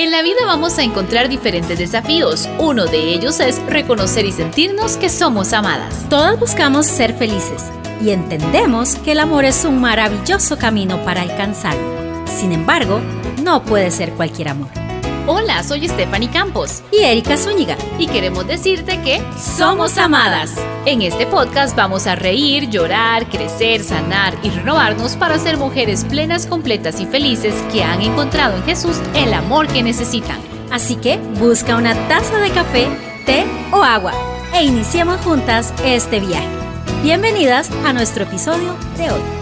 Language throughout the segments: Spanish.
En la vida vamos a encontrar diferentes desafíos. Uno de ellos es reconocer y sentirnos que somos amadas. Todas buscamos ser felices y entendemos que el amor es un maravilloso camino para alcanzarlo. Sin embargo, no puede ser cualquier amor. Hola, soy Stephanie Campos y Erika Zúñiga y queremos decirte que somos amadas. En este podcast vamos a reír, llorar, crecer, sanar y renovarnos para ser mujeres plenas, completas y felices que han encontrado en Jesús el amor que necesitan. Así que busca una taza de café, té o agua e iniciemos juntas este viaje. Bienvenidas a nuestro episodio de hoy.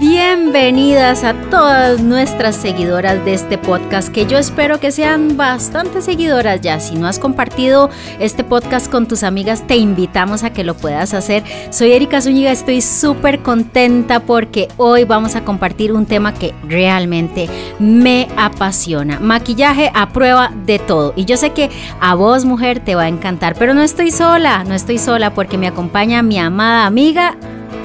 Bienvenidas a todas nuestras seguidoras de este podcast, que yo espero que sean bastante seguidoras ya. Si no has compartido este podcast con tus amigas, te invitamos a que lo puedas hacer. Soy Erika Zúñiga, estoy súper contenta porque hoy vamos a compartir un tema que realmente me apasiona. Maquillaje a prueba de todo. Y yo sé que a vos, mujer, te va a encantar, pero no estoy sola, no estoy sola porque me acompaña mi amada amiga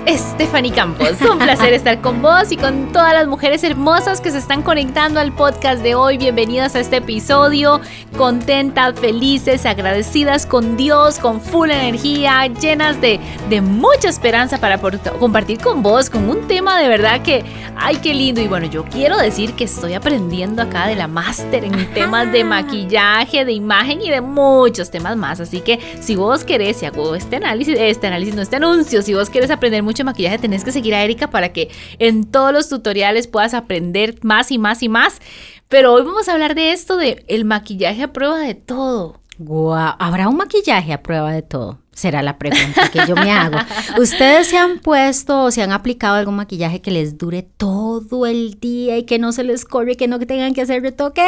Stephanie Campos. Un placer estar con vos y con todas las mujeres hermosas que se están conectando al podcast de hoy. Bienvenidas a este episodio. Contentas, felices, agradecidas con Dios, con full energía, llenas de, de mucha esperanza para compartir con vos, con un tema de verdad que, ay, qué lindo. Y bueno, yo quiero decir que estoy aprendiendo acá de la máster en temas de maquillaje, de imagen y de muchos temas más. Así que si vos querés, si hago este análisis, este análisis, no este anuncio, si vos querés aprender mucho maquillaje, tenés que seguir a Erika para que en todos los tutoriales puedas aprender más y más y más. Pero hoy vamos a hablar de esto de el maquillaje a prueba de todo. Wow, ¿habrá un maquillaje a prueba de todo? Será la pregunta que yo me hago. ¿Ustedes se han puesto o se han aplicado algún maquillaje que les dure todo el día y que no se les corre, que no tengan que hacer retoque?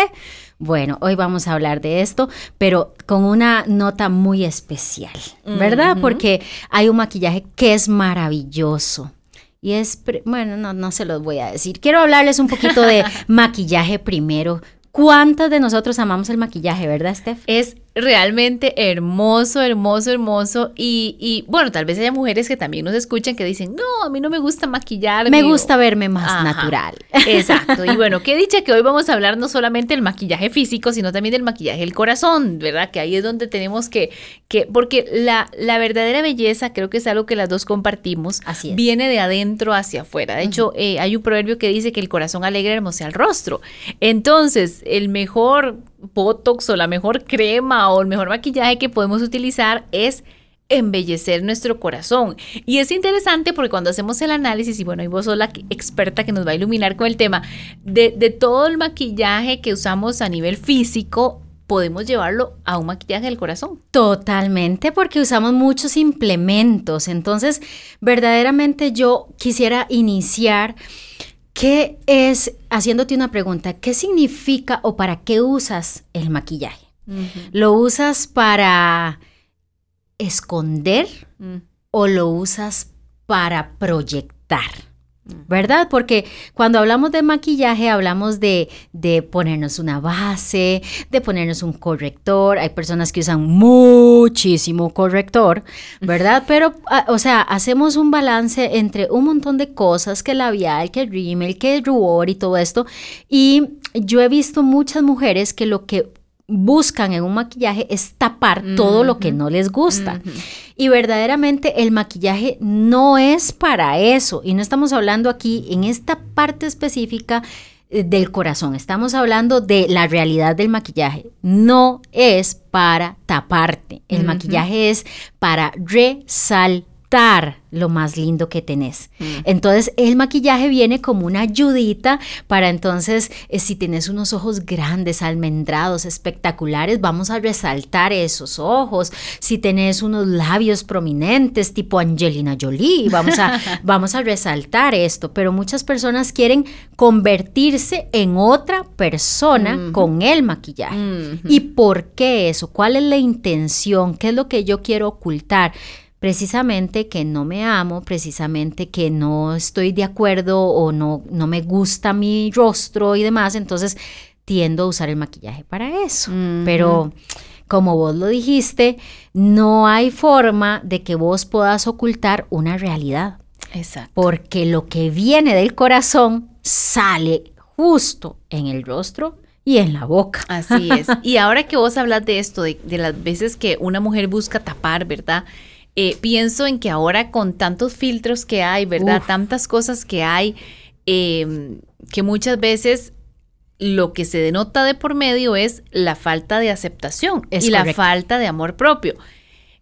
Bueno, hoy vamos a hablar de esto, pero con una nota muy especial, ¿verdad? Porque hay un maquillaje que es maravilloso. Y es, bueno, no, no se los voy a decir. Quiero hablarles un poquito de maquillaje primero. ¿Cuántas de nosotros amamos el maquillaje, verdad, Steph? Es realmente hermoso, hermoso, hermoso. Y, bueno, tal vez haya mujeres que también nos escuchan que dicen, no, a mí no me gusta maquillarme. Me gusta verme más natural. Exacto. Y bueno, qué dicha que hoy vamos a hablar no solamente del maquillaje físico, sino también del maquillaje del corazón, ¿verdad? Que ahí es donde tenemos que, que porque la, la verdadera belleza, creo que es algo que las dos compartimos, Así viene de adentro hacia afuera. De hecho, eh, hay un proverbio que dice que el corazón alegre hermosea el rostro. Entonces, el mejor Botox o la mejor crema o el mejor maquillaje que podemos utilizar es embellecer nuestro corazón. Y es interesante porque cuando hacemos el análisis, y bueno, y vos sos la experta que nos va a iluminar con el tema, de, de todo el maquillaje que usamos a nivel físico, podemos llevarlo a un maquillaje del corazón. Totalmente, porque usamos muchos implementos. Entonces, verdaderamente yo quisiera iniciar ¿Qué es, haciéndote una pregunta, qué significa o para qué usas el maquillaje? ¿Lo usas para esconder mm. o lo usas para proyectar? ¿Verdad? Porque cuando hablamos de maquillaje hablamos de, de, ponernos una base, de ponernos un corrector. Hay personas que usan muchísimo corrector, ¿verdad? Pero, ah, o sea, hacemos un balance entre un montón de cosas, que labial, que rímel, que rubor y todo esto. Y yo he visto muchas mujeres que lo que buscan en un maquillaje es tapar todo lo que no les gusta. Y verdaderamente el maquillaje no es para eso. Y no estamos hablando aquí en esta parte específica eh, del corazón. Estamos hablando de la realidad del maquillaje. No es para taparte. El maquillaje es para resaltar lo más lindo que tenés. Mm. Entonces el maquillaje viene como una ayudita para entonces eh, si tenés unos ojos grandes, almendrados, espectaculares, vamos a resaltar esos ojos. Si tenés unos labios prominentes tipo Angelina Jolie, vamos a, vamos a resaltar esto. Pero muchas personas quieren convertirse en otra persona con el maquillaje. ¿Y por qué eso? ¿Cuál es la intención? ¿Qué es lo que yo quiero ocultar? Precisamente que no me amo, precisamente que no estoy de acuerdo o no, no me gusta mi rostro y demás, entonces tiendo a usar el maquillaje para eso. Pero como vos lo dijiste, no hay forma de que vos puedas ocultar una realidad. Exacto. Porque lo que viene del corazón sale justo en el rostro y en la boca. Así es. Y ahora que vos hablas de esto, de, las veces que una mujer busca tapar, ¿verdad? Eh, pienso en que ahora con tantos filtros que hay, ¿verdad? Tantas cosas que hay, em, que muchas veces lo que se denota de por medio es la falta de aceptación y la falta de amor propio.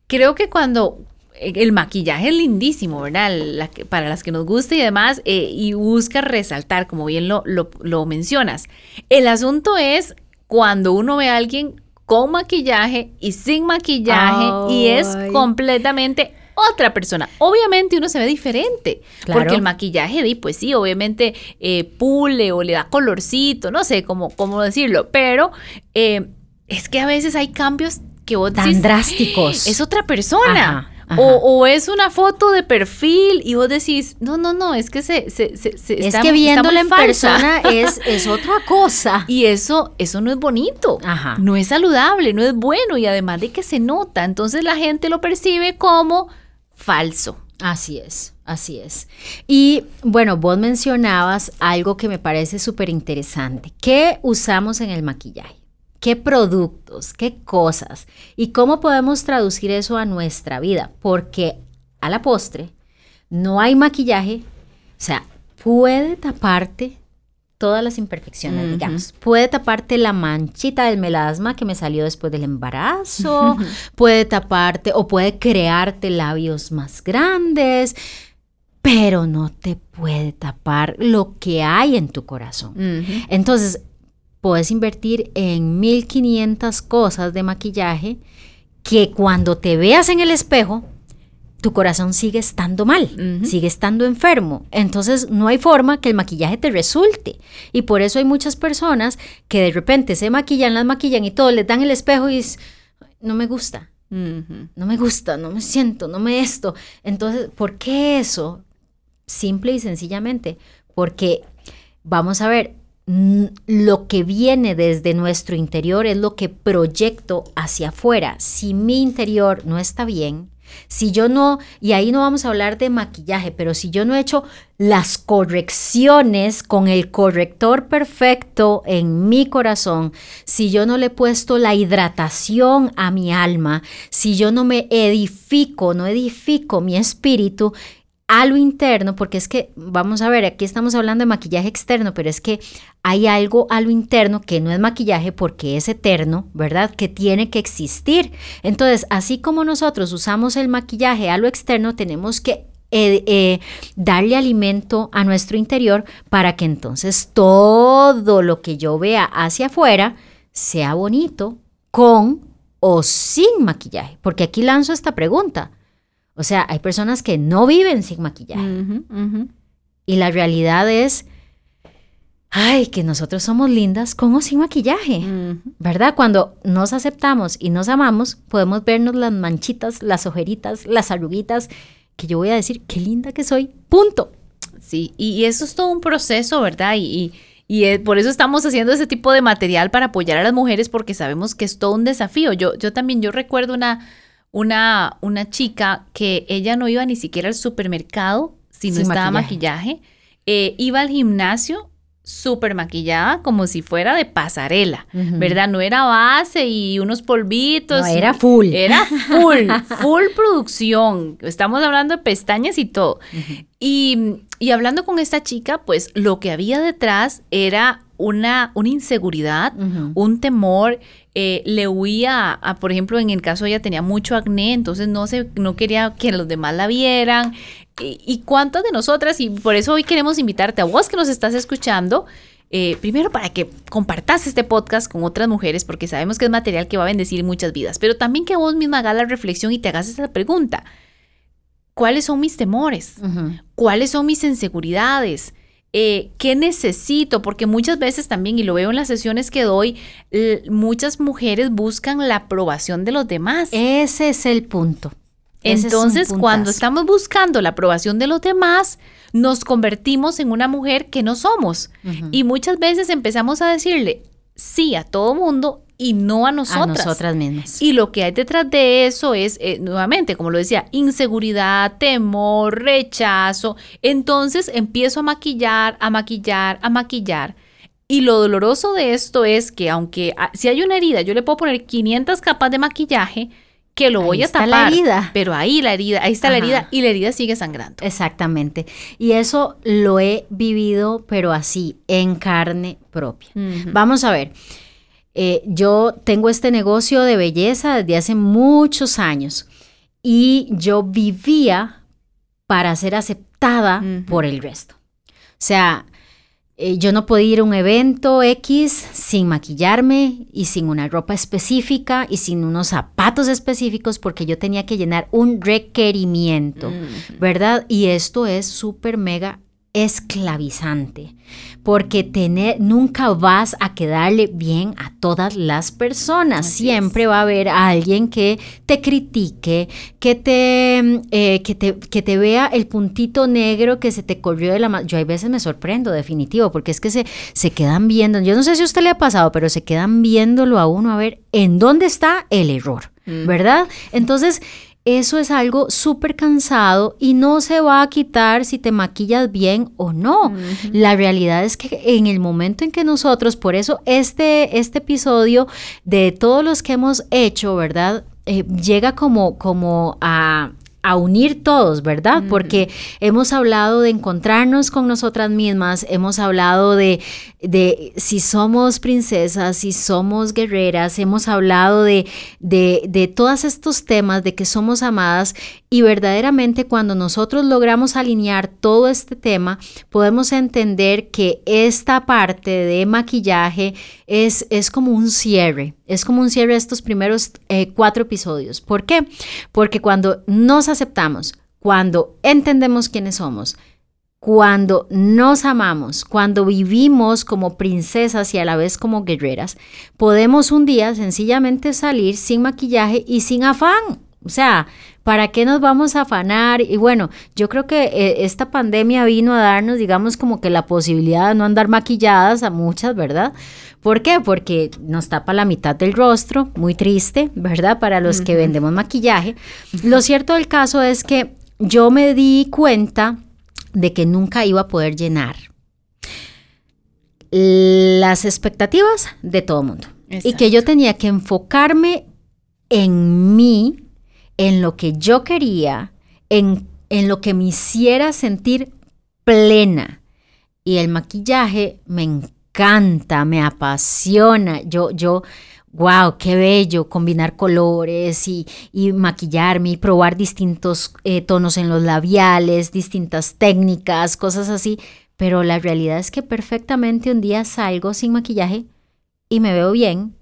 Creo que cuando eh, el maquillaje es lindísimo, ¿verdad? para las que nos gusta y demás, eh, y busca resaltar, como bien lo, lo, mencionas. El asunto es cuando uno ve a alguien con maquillaje y sin maquillaje y es completamente otra persona. Obviamente uno se ve diferente, porque el maquillaje, pues sí, obviamente eh, pule o le da colorcito, no sé cómo, cómo decirlo, pero es que a veces hay cambios que vos Tan drásticos. Es otra persona. O, es una foto de perfil y vos decís, no, no, no, es que se, se, se, es que viéndola en persona es, es otra cosa. Y eso, eso no es bonito, Ajá. no es saludable, no es bueno y además de que se nota, entonces la gente lo percibe como falso. Así es, así es. Y bueno, vos mencionabas algo que me parece súper interesante. ¿Qué usamos en el maquillaje? Qué productos, qué cosas y cómo podemos traducir eso a nuestra vida, porque a la postre no hay maquillaje, o sea, puede taparte todas las imperfecciones, digamos. Puede taparte la manchita del melasma que me salió después del embarazo, puede taparte o puede crearte labios más grandes, pero no te puede tapar lo que hay en tu corazón. Entonces, puedes invertir en 1500 cosas de maquillaje que cuando te veas en el espejo, tu corazón sigue estando mal, sigue estando enfermo. Entonces no hay forma que el maquillaje te resulte. Y por eso hay muchas personas que de repente se maquillan, las maquillan y todo, les dan el espejo y es, no me gusta. No me gusta, no me siento, no me esto. Entonces, ¿por qué eso? Simple y sencillamente, porque vamos a ver, lo que viene desde nuestro interior es lo que proyecto hacia afuera. Si mi interior no está bien, si yo no, y ahí no vamos a hablar de maquillaje, pero si yo no he hecho las correcciones con el corrector perfecto en mi corazón, si yo no le he puesto la hidratación a mi alma, si yo no me edifico, no edifico mi espíritu, a lo interno, porque es que, vamos a ver, aquí estamos hablando de maquillaje externo, pero es que hay algo a lo interno que no es maquillaje porque es eterno, ¿verdad? Que tiene que existir. Entonces, así como nosotros usamos el maquillaje a lo externo, tenemos que eh, eh, darle alimento a nuestro interior para que entonces todo lo que yo vea hacia afuera sea bonito con o sin maquillaje. Porque aquí lanzo esta pregunta. O sea, hay personas que no viven sin maquillaje. Y la realidad es, ay, que nosotros somos lindas con o sin maquillaje, ¿verdad? Cuando nos aceptamos y nos amamos, podemos vernos las manchitas, las ojeritas, las arruguitas, que yo voy a decir, qué linda que soy, punto. Sí, y, eso es todo un proceso, ¿verdad? Y, y, por eso estamos haciendo ese tipo de material para apoyar a las mujeres, porque sabemos que es todo un desafío. Yo, yo también, yo recuerdo una una, una chica que ella no iba ni siquiera al supermercado si no estaba maquillaje, eh, iba al gimnasio súper maquillada como si fuera de pasarela, ¿verdad? No era base y unos polvitos. No, era full. Era full, full producción. Estamos hablando de pestañas y todo. y, y, hablando con esta chica, pues lo que había detrás era una, una inseguridad, un temor, eh, le huía a, por ejemplo, en el caso ella tenía mucho acné, entonces no, se, no quería que los demás la vieran. Y, y cuántas de nosotras, y por eso hoy queremos invitarte a vos que nos estás escuchando, eh, primero para que compartas este podcast con otras mujeres, porque sabemos que es material que va a bendecir muchas vidas, pero también que vos misma hagas la reflexión y te hagas esa pregunta. ¿Cuáles son mis temores? ¿Cuáles son mis inseguridades? Eh, ¿qué necesito? Porque muchas veces también, y lo veo en las sesiones que doy, muchas mujeres buscan la aprobación de los demás. Ese es el punto. Entonces, cuando estamos buscando la aprobación de los demás, nos convertimos en una mujer que no somos. Y muchas veces empezamos a decirle sí a todo mundo y no a nosotras. A nosotras mismas. Y lo que hay detrás de eso es, eh, nuevamente, como lo decía, inseguridad, temor, rechazo. Entonces empiezo a maquillar, a maquillar, a maquillar. Y lo doloroso de esto es que aunque si hay una herida, yo le puedo poner 500 capas de maquillaje que lo voy a tapar. la herida. Pero ahí la herida, ahí está la herida y la herida sigue sangrando. Exactamente. Y eso lo he vivido, pero así, en carne propia. Vamos a ver. Eh, yo tengo este negocio de belleza desde hace muchos años y yo vivía para ser aceptada por el resto. O sea, eh, yo no podía ir a un evento X sin maquillarme y sin una ropa específica y sin unos zapatos específicos porque yo tenía que llenar un requerimiento, ¿verdad? Y esto es súper mega esclavizante, porque tener, nunca vas a quedarle bien a todas las personas. Siempre va a haber alguien que te critique, que te, eh, que te, que te vea el puntito negro que se te corrió de la mano. Yo a veces me sorprendo, definitivo, porque es que se, se quedan viendo, yo no sé si a usted le ha pasado, pero se quedan viéndolo a uno a ver en dónde está el error, ¿verdad? Entonces, eso es algo súper cansado y no se va a quitar si te maquillas bien o no. La realidad es que en el momento en que nosotros, por eso este, este episodio de todos los que hemos hecho, ¿verdad? Eh, llega como, como a, a unir todos, ¿verdad? Porque hemos hablado de encontrarnos con nosotras mismas, hemos hablado de, de si somos princesas, si somos guerreras, hemos hablado de, de, de todos estos temas, de que somos amadas y verdaderamente cuando nosotros logramos alinear todo este tema, podemos entender que esta parte de maquillaje es, es como un cierre, es como un cierre de estos primeros eh, cuatro episodios. ¿Por qué? Porque cuando nos aceptamos, cuando entendemos quiénes somos, cuando nos amamos, cuando vivimos como princesas y a la vez como guerreras, podemos un día sencillamente salir sin maquillaje y sin afán. O sea, ¿para qué nos vamos a afanar? Y bueno, yo creo que eh, esta pandemia vino a darnos, digamos, como que la posibilidad de no andar maquilladas a muchas, ¿verdad? ¿Por qué? Porque nos tapa la mitad del rostro, muy triste, ¿verdad? Para los que vendemos maquillaje. Lo cierto del caso es que yo me di cuenta de que nunca iba a poder llenar las expectativas de todo el mundo. Y que yo tenía que enfocarme en mí, en lo que yo quería, en, en lo que me hiciera sentir plena. Y el maquillaje me encanta, me apasiona. Yo, yo, wow, qué bello combinar colores y, y maquillarme y probar distintos eh, tonos en los labiales, distintas técnicas, cosas así. Pero la realidad es que perfectamente un día salgo sin maquillaje y me veo bien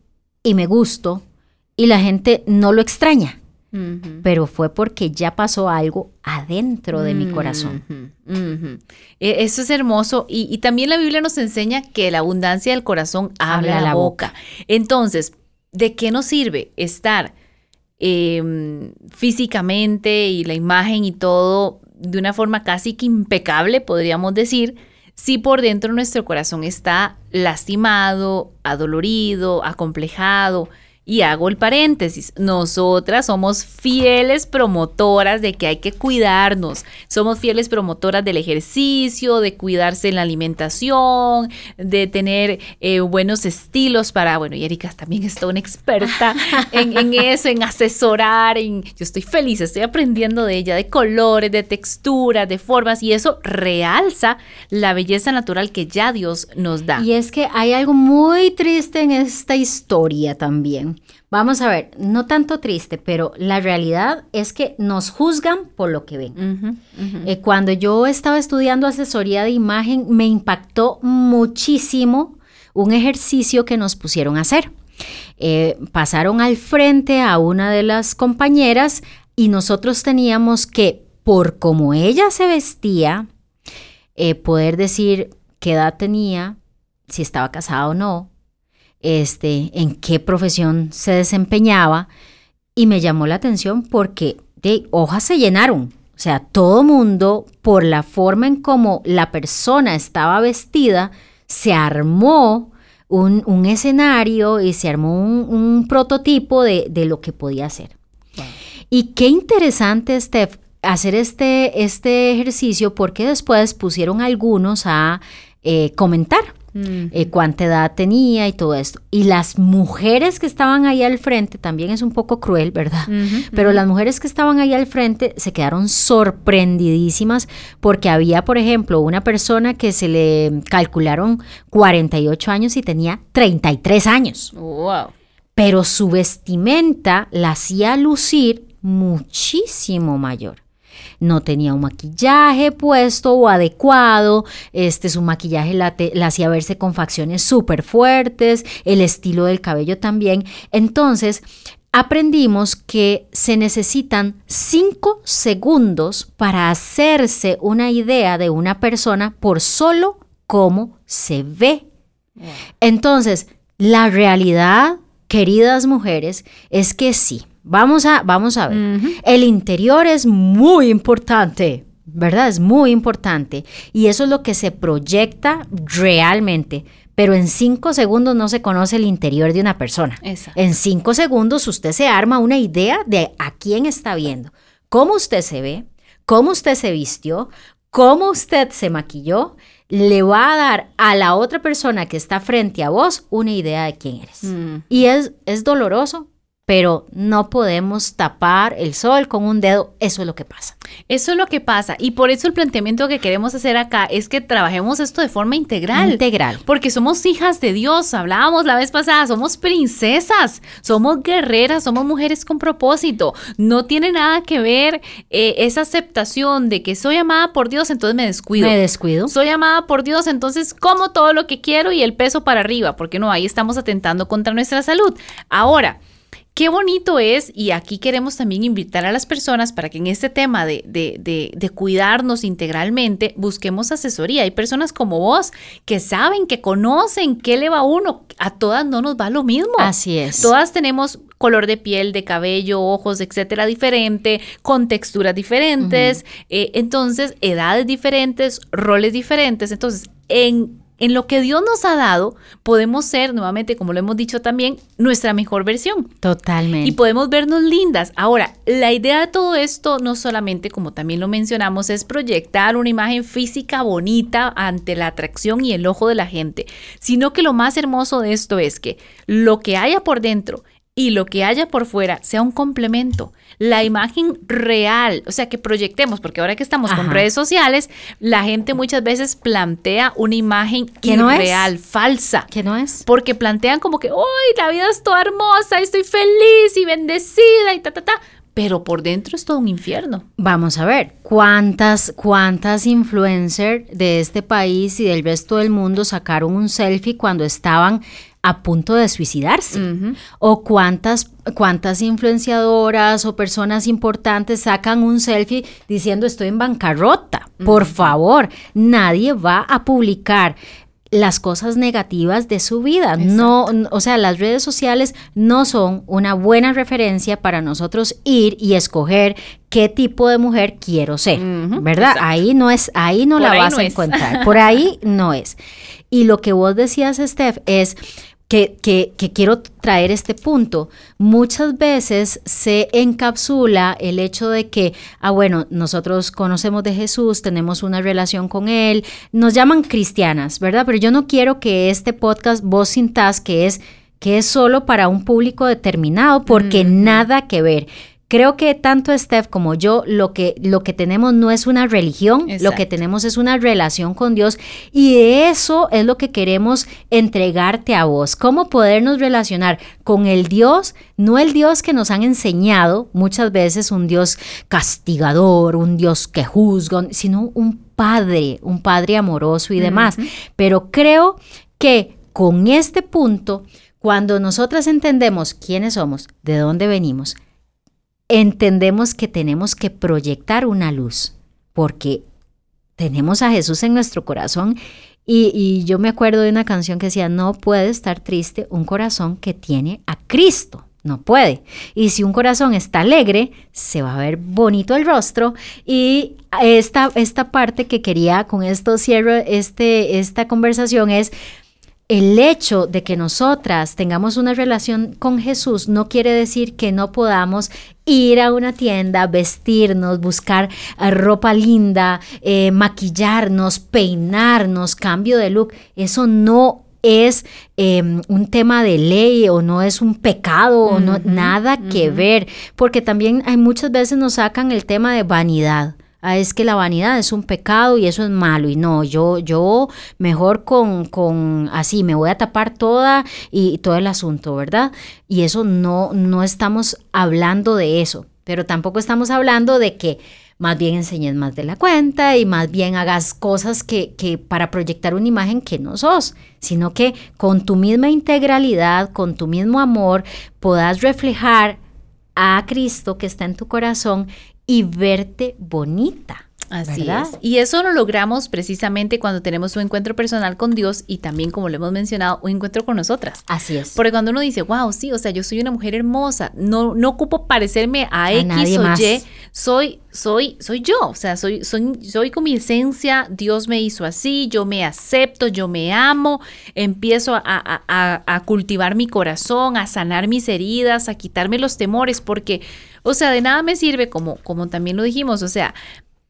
y me gusto y la gente no lo extraña pero fue porque ya pasó algo adentro de mi corazón. E, eso es hermoso y, también la Biblia nos enseña que la abundancia del corazón habla, la, boca. Entonces, ¿de qué nos sirve estar em, físicamente y la imagen y todo de una forma casi que impecable, podríamos decir? si por dentro nuestro corazón está lastimado, adolorido, acomplejado, y hago el paréntesis, nosotras somos fieles promotoras de que hay que cuidarnos, somos fieles promotoras del ejercicio, de cuidarse en la alimentación, de tener eh, buenos estilos para, bueno, y Erika también está una experta en, eso, en asesorar, en, yo estoy feliz, estoy aprendiendo de ella, de colores, de texturas, de formas, y eso realza la belleza natural que ya Dios nos da. Y es que hay algo muy triste en esta historia también. Vamos a ver, no tanto triste, pero la realidad es que nos juzgan por lo que ven. Eh, cuando yo estaba estudiando asesoría de imagen, me impactó muchísimo un ejercicio que nos pusieron a hacer. Eh, pasaron al frente a una de las compañeras y nosotros teníamos que, por cómo ella se vestía, eh, poder decir qué edad tenía, si estaba casada o no, este, en qué profesión se desempeñaba y me llamó la atención porque de hojas se llenaron. O sea, todo mundo, por la forma en cómo la persona estaba vestida, se armó un, escenario y se armó un, prototipo de, lo que podía hacer. Y qué interesante, Steph, hacer este, este ejercicio porque después pusieron algunos a eh, comentar eh, cuánta edad tenía y todo esto. Y las mujeres que estaban ahí al frente, también es un poco cruel, ¿verdad? Pero las mujeres que estaban ahí al frente se quedaron sorprendidísimas porque había, por ejemplo, una persona que se le calcularon 48 años y tenía 33 años. Wow. Pero su vestimenta la hacía lucir muchísimo mayor no tenía un maquillaje puesto o adecuado, este, su maquillaje la, hacía verse con facciones súper fuertes, el estilo del cabello también. Entonces, aprendimos que se necesitan cinco segundos para hacerse una idea de una persona por solo cómo se ve. Entonces, la realidad, queridas mujeres, es que sí, Vamos a, vamos a ver. El interior es muy importante, ¿verdad? Es muy importante. Y eso es lo que se proyecta realmente. Pero en cinco segundos no se conoce el interior de una persona. En cinco segundos usted se arma una idea de a quién está viendo, cómo usted se ve, cómo usted se vistió, cómo usted se maquilló, le va a dar a la otra persona que está frente a vos una idea de quién eres. Mm. Y es, es doloroso, pero no podemos tapar el sol con un dedo. Eso es lo que pasa. Eso es lo que pasa. Y por eso el planteamiento que queremos hacer acá es que trabajemos esto de forma integral. Integral. Porque somos hijas de Dios. Hablábamos la vez pasada, somos princesas, somos guerreras, somos mujeres con propósito. No tiene nada que ver eh, esa aceptación de que soy amada por Dios, entonces me descuido. Me descuido. Soy amada por Dios, entonces como todo lo que quiero y el peso para arriba, porque no, ahí estamos atentando contra nuestra salud. Ahora, Qué bonito es, y aquí queremos también invitar a las personas para que en este tema de, de, cuidarnos integralmente busquemos asesoría. Hay personas como vos que saben, que conocen qué le va a uno. A todas no nos va lo mismo. Así es. Todas tenemos color de piel, de cabello, ojos, etcétera, diferente, con texturas diferentes, eh, entonces edades diferentes, roles diferentes. Entonces, en en lo que Dios nos ha dado, podemos ser, nuevamente, como lo hemos dicho también, nuestra mejor versión. Totalmente. Y podemos vernos lindas. Ahora, la idea de todo esto, no solamente, como también lo mencionamos, es proyectar una imagen física bonita ante la atracción y el ojo de la gente, sino que lo más hermoso de esto es que lo que haya por dentro y lo que haya por fuera sea un complemento. La imagen real, o sea, que proyectemos, porque ahora que estamos con redes sociales, la gente muchas veces plantea una imagen irreal, falsa. Que no es. Porque plantean como que, ¡ay, la vida es toda hermosa, estoy feliz y bendecida y ta, ta, ta! Pero por dentro es todo un infierno. Vamos a ver, ¿cuántas, cuántas influencers de este país y del resto del mundo sacaron un selfie cuando estaban a punto de suicidarse. O cuántas, cuántas influenciadoras o personas importantes sacan un selfie diciendo estoy en bancarrota. Por favor, nadie va a publicar las cosas negativas de su vida. No, o sea, las redes sociales no son una buena referencia para nosotros ir y escoger qué tipo de mujer quiero ser, ¿verdad? Ahí no es, ahí no la vas a encontrar. Por ahí no es. Y lo que vos decías, Steph, es que, quiero traer este punto. Muchas veces se encapsula el hecho de que, ah, bueno, nosotros conocemos de Jesús, tenemos una relación con Él, nos llaman cristianas, ¿verdad? Pero yo no quiero que este podcast vos sintas que es que es solo para un público determinado, porque nada que ver. Creo que tanto Steph como yo lo que, lo que tenemos no es una religión, lo que tenemos es una relación con Dios y eso es lo que queremos entregarte a vos. Cómo podernos relacionar con el Dios, no el Dios que nos han enseñado muchas veces, un Dios castigador, un Dios que juzga, sino un Padre, un Padre amoroso y demás. Pero creo que con este punto, cuando nosotras entendemos quiénes somos, de dónde venimos, entendemos que tenemos que proyectar una luz, porque tenemos a Jesús en nuestro corazón y, yo me acuerdo de una canción que decía, no puede estar triste un corazón que tiene a Cristo. No puede. Y si un corazón está alegre, se va a ver bonito el rostro. Y esta, esta parte que quería, con esto cierro este, esta conversación, es el hecho de que nosotras tengamos una relación con Jesús no quiere decir que no podamos ir a una tienda, vestirnos, buscar eh, ropa linda, eh, maquillarnos, peinarnos, cambio de look. Eso no es em, un tema de ley o no es un pecado o no, nada que ver, porque también hay muchas veces nos sacan el tema de vanidad. Ah, es que la vanidad es un pecado y eso es malo. Y no, yo, yo mejor con, con así, me voy a tapar toda y, todo el asunto, ¿verdad? Y eso no, no estamos hablando de eso, pero tampoco estamos hablando de que más bien enseñes más de la cuenta y más bien hagas cosas que, que para proyectar una imagen que no sos, sino que con tu misma integralidad, con tu mismo amor, puedas reflejar a Cristo que está en tu corazón y verte bonita. Así es. Y eso lo logramos precisamente cuando tenemos un encuentro personal con Dios y también, como lo hemos mencionado, un encuentro con nosotras. Así es. Porque cuando uno dice, wow, sí, o sea, yo soy una mujer hermosa, no, no ocupo parecerme a, X o Y, soy, soy, soy yo, o sea, soy, soy, soy con mi esencia, Dios me hizo así, yo me acepto, yo me amo, empiezo a, a, a cultivar mi corazón, a sanar mis heridas, a quitarme los temores, porque o sea, de nada me sirve, como, como también lo dijimos, o sea,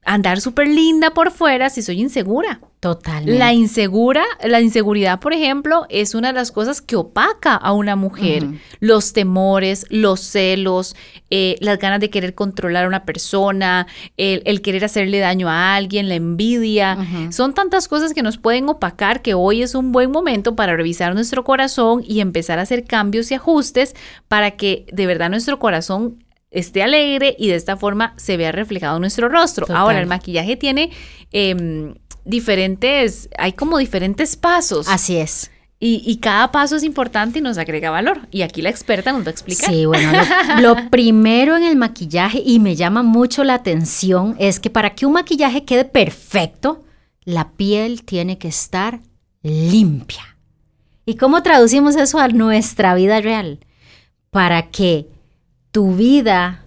andar súper linda por fuera si soy insegura. Totalmente. La insegura, la inseguridad, por ejemplo, es una de las cosas que opaca a una mujer. Los temores, los celos, eh, las ganas de querer controlar a una persona, el, querer hacerle daño a alguien, la envidia. Son tantas cosas que nos pueden opacar que hoy es un buen momento para revisar nuestro corazón y empezar a hacer cambios y ajustes para que de verdad nuestro corazón esté alegre y de esta forma se vea reflejado en nuestro rostro. Ahora, el maquillaje tiene em, diferentes, hay como diferentes pasos. Así es. Y, cada paso es importante y nos agrega valor. Y aquí la experta nos va a explicar. Sí, bueno, lo, primero en el maquillaje, y me llama mucho la atención, es que para que un maquillaje quede perfecto, la piel tiene que estar limpia. ¿Y cómo traducimos eso a nuestra vida real? Para que tu vida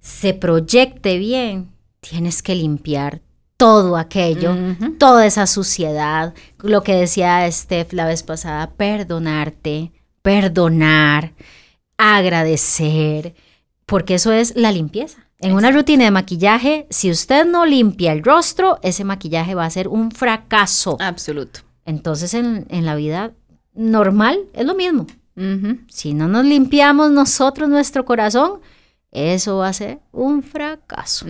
se proyecte bien, tienes que limpiar todo aquello, toda esa suciedad, lo que decía Steph la vez pasada, perdonarte, perdonar, agradecer, porque eso es la limpieza. En una rutina de maquillaje, si usted no limpia el rostro, ese maquillaje va a ser un fracaso. Absoluto. Entonces en, en la vida normal es lo mismo. Si no nos limpiamos nosotros nuestro corazón, eso va a ser un fracaso.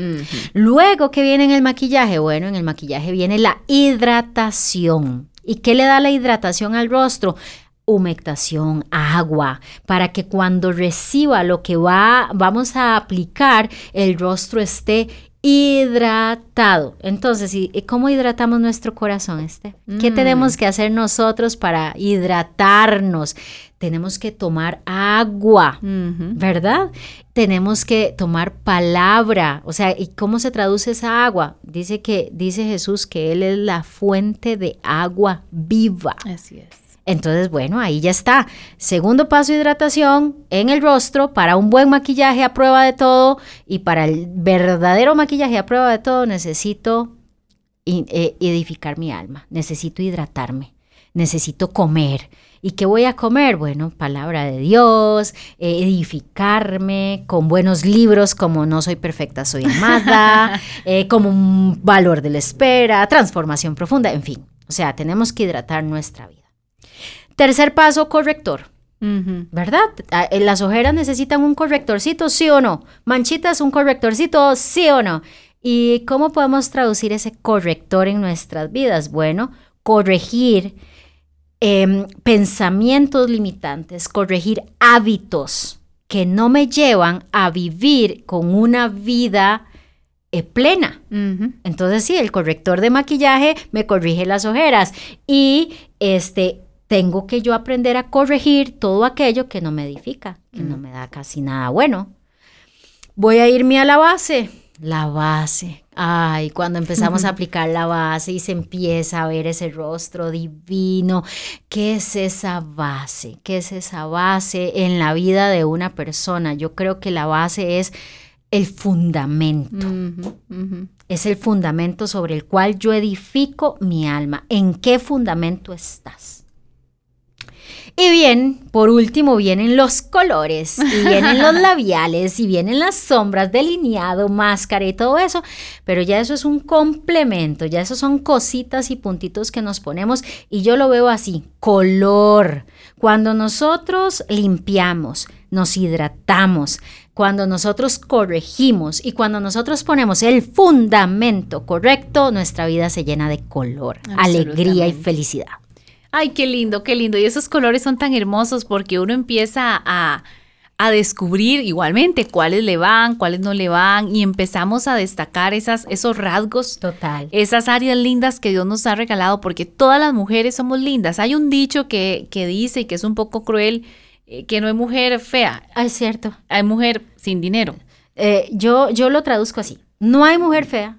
Luego, ¿qué viene en el maquillaje? Bueno, en el maquillaje viene la hidratación. ¿Y qué le da la hidratación al rostro? humectación, agua, para que cuando reciba lo que va, vamos a aplicar, el rostro esté hidratado. Entonces, ¿y cómo hidratamos nuestro corazón, este? ¿Qué mm. tenemos que hacer nosotros para hidratarnos? Tenemos que tomar agua, ¿verdad? Tenemos que tomar palabra. O sea, ¿y cómo se traduce esa agua? Dice que dice Jesús que él es la fuente de agua viva. Así es. Entonces, bueno, ahí ya está. Segundo paso, hidratación en el rostro para un buen maquillaje a prueba de todo y para el verdadero maquillaje a prueba de todo necesito eh, edificar mi alma, necesito hidratarme, necesito comer. ¿Y qué voy a comer? Bueno, palabra de Dios, eh, edificarme con buenos libros como No soy perfecta, soy amada, eh, como un valor de la espera, transformación profunda, en fin. O sea, tenemos que hidratar nuestra vida. Tercer paso, corrector. ¿Verdad? Ah, eh, ¿Las ojeras necesitan un correctorcito, sí o no? ¿Manchitas, un correctorcito, sí o no? ¿Y cómo podemos traducir ese corrector en nuestras vidas? Bueno, corregir em, pensamientos limitantes, corregir hábitos que no me llevan a vivir con una vida eh, plena. Entonces sí, el corrector de maquillaje me corrige las ojeras y este tengo que yo aprender a corregir todo aquello que no me edifica, que no mm. me da casi nada bueno. Voy a irme a la base. La base. Ay, cuando empezamos a aplicar la base y se empieza a ver ese rostro divino. ¿Qué es esa base? ¿Qué es esa base en la vida de una persona? Yo creo que la base es el fundamento. Es el fundamento sobre el cual yo edifico mi alma. ¿En qué fundamento estás? Y bien, por último vienen los colores, y vienen los labiales, y vienen las sombras, delineado, máscara y todo eso, pero ya eso es un complemento, ya eso son cositas y puntitos que nos ponemos y yo lo veo así, color. Cuando nosotros limpiamos, nos hidratamos, cuando nosotros corregimos y cuando nosotros ponemos el fundamento correcto, nuestra vida se llena de color, alegría y felicidad. Ay, qué lindo, qué lindo. Y esos colores son tan hermosos porque uno empieza a, descubrir igualmente cuáles le van, cuáles no le van y empezamos a destacar esas, esos rasgos. Total. Esas áreas lindas que Dios nos ha regalado porque todas las mujeres somos lindas. Hay un dicho que, que dice y que es un poco cruel eh, que no hay mujer fea. Ah, es cierto. Hay mujer sin dinero. Eh, yo, yo lo traduzco así. No hay mujer fea.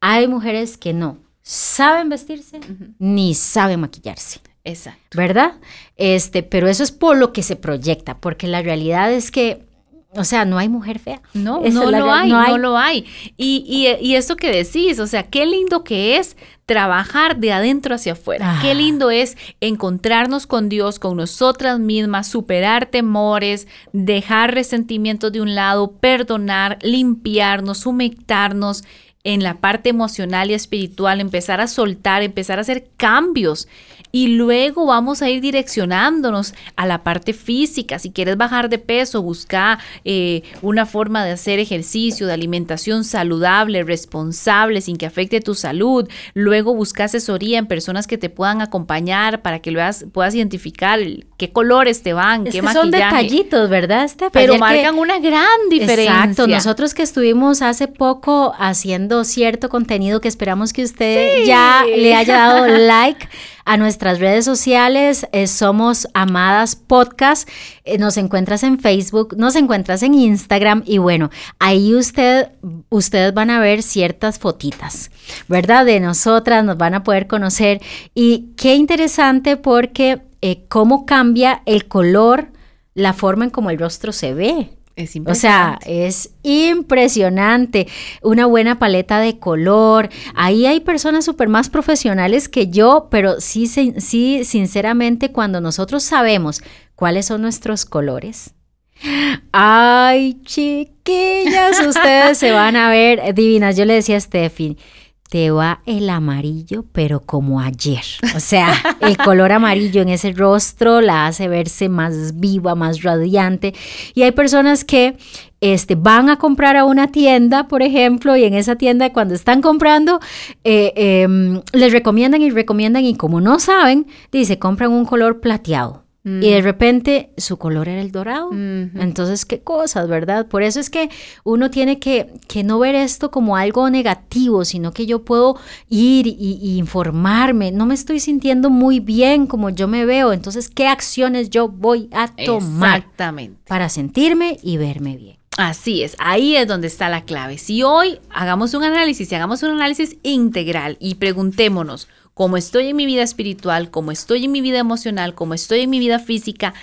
Hay mujeres que no saben vestirse ni saben maquillarse. Exacto. ¿Verdad? Este, pero eso es por lo que se proyecta, porque la realidad es que o sea, no hay mujer fea. No, no lo, hay, no, lo hay. Y, y, y, esto que decís, o sea, qué lindo que es trabajar de adentro hacia afuera. Qué ah. lindo es encontrarnos con Dios, con nosotras mismas, superar temores, dejar resentimientos de un lado, perdonar, limpiarnos, humectarnos en la parte emocional y espiritual, empezar a soltar, empezar a hacer cambios y luego vamos a ir direccionándonos a la parte física. Si quieres bajar de peso, busca eh, una forma de hacer ejercicio, de alimentación saludable, responsable, sin que afecte tu salud. Luego busca asesoría en personas que te puedan acompañar para que veas, puedas identificar qué colores te van, qué Son detallitos, ¿verdad, Pero marcan una gran diferencia. Exacto. Nosotros que estuvimos hace poco haciendo cierto contenido que esperamos que usted ya le haya dado like a nuestras redes sociales. Eh, somos Amadas Podcast. Eh, nos encuentras en Facebook, nos encuentras en Instagram y bueno, ahí usted, ustedes van a ver ciertas fotitas, ¿verdad? De nosotras, nos van a poder conocer. Y qué interesante porque eh, cómo cambia el color, la forma en cómo el rostro se ve. Es o sea, es impresionante. Una buena paleta de color. Ahí hay personas súper más profesionales que yo, pero sí, sí, sinceramente, cuando nosotros sabemos cuáles son nuestros colores. Ay, chiquillas, ustedes se van a ver divinas. Yo le decía a Steffi, te va el amarillo, pero como ayer. O sea, el color amarillo en ese rostro la hace verse más viva, más radiante. Y hay personas que este, van a comprar a una tienda, por ejemplo, y en esa tienda cuando están comprando, eh, em, les recomiendan y recomiendan y como no saben, dice, compran un color plateado. Y de mm. repente su color era el dorado. Entonces, qué cosas, ¿verdad? Por eso es que uno tiene que, que, no ver esto como algo negativo, sino que yo puedo ir y, informarme. No me estoy sintiendo muy bien como yo me veo. Entonces, ¿qué acciones yo voy a tomar Exactamente. para sentirme y verme bien? Así es, ahí es donde está la clave. Si hoy hagamos un análisis, si hagamos un análisis integral y preguntémonos, como estoy en mi vida espiritual, como estoy en mi vida emocional, como estoy en mi vida física,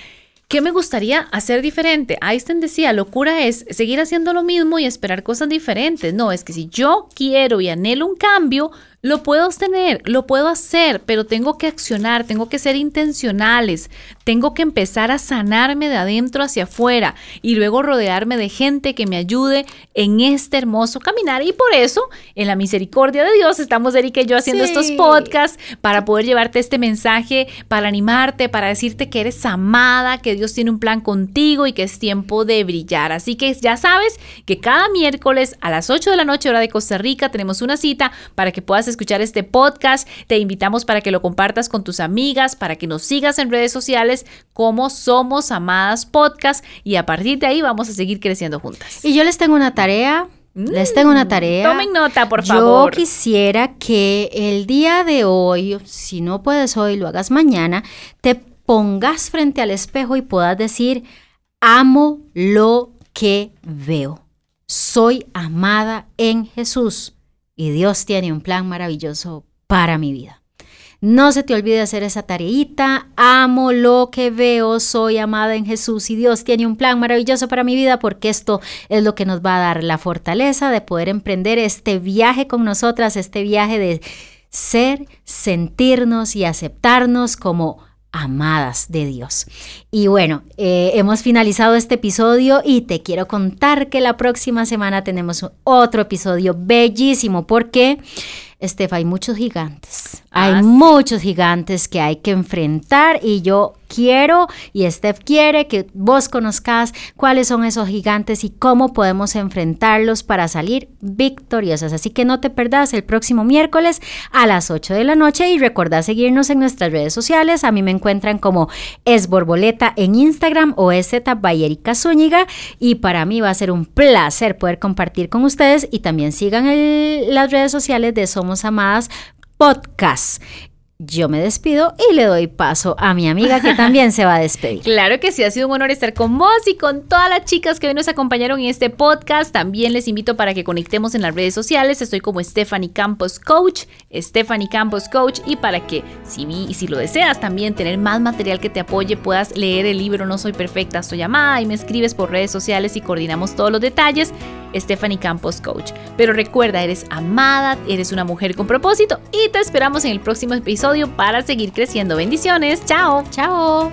¿Qué me gustaría hacer diferente? Einstein decía, locura es seguir haciendo lo mismo y esperar cosas diferentes. No, es que si yo quiero y anhelo un cambio, lo puedo obtener, lo puedo hacer, pero tengo que accionar, tengo que ser intencionales, tengo que empezar a sanarme de adentro hacia afuera y luego rodearme de gente que me ayude en este hermoso caminar. Y por eso, en la misericordia de Dios, estamos Erika y yo haciendo estos podcasts para poder llevarte este mensaje, para animarte, para decirte que eres amada, que Dios tiene un plan contigo y que es tiempo de brillar. Así que ya sabes que cada miércoles a las 8 de la noche hora de Costa Rica tenemos una cita para que puedas escuchar este podcast. Te invitamos para que lo compartas con tus amigas, para que nos sigas en redes sociales como Somos Amadas Podcast y a partir de ahí vamos a seguir creciendo juntas. Y yo les tengo una tarea. Les tengo una mm, tarea. Tomen nota, por favor. Yo quisiera que el día de hoy, si no puedes hoy, lo hagas mañana, te pongas frente al espejo y puedas decir, amo lo que veo. Soy amada en Jesús y Dios tiene un plan maravilloso para mi vida. No se te olvide hacer esa tareita. Amo lo que veo, soy amada en Jesús y Dios tiene un plan maravilloso para mi vida porque esto es lo que nos va a dar la fortaleza de poder emprender este viaje con nosotras, este viaje de ser, sentirnos y aceptarnos como amadas de Dios. Y bueno, eh, hemos finalizado este episodio y te quiero contar que la próxima semana tenemos otro episodio bellísimo porque Estef, hay muchos gigantes. hay ah, muchos gigantes que hay que enfrentar y yo quiero y Steph quiere que vos conozcas cuáles son esos gigantes y cómo podemos enfrentarlos para salir victoriosas. Así que no te perdás el próximo miércoles a las 8 de la noche y recuerda seguirnos en nuestras redes sociales. A mí me encuentran como es borboleta en Instagram o es Bayerica Zúñiga y para mí va a ser un placer poder compartir con ustedes y también sigan las redes sociales de Somos Amadas Podcast yo me despido y le doy paso a mi amiga que también se va a despedir. Claro que sí, ha sido un honor estar con vos y con todas las chicas que hoy nos acompañaron en este podcast. También les invito para que conectemos en las redes sociales. Estoy como Stephanie Campos Coach, Stephanie Campos Coach y para que si, y si lo deseas también tener más material que te apoye, puedas leer el libro No Soy Perfecta, Estoy Amada y me escribes por redes sociales y coordinamos todos los detalles. Stephanie Campos Coach. Pero recuerda, eres amada, eres una mujer con propósito y te esperamos en el próximo para seguir creciendo. Bendiciones. Chao. Chao.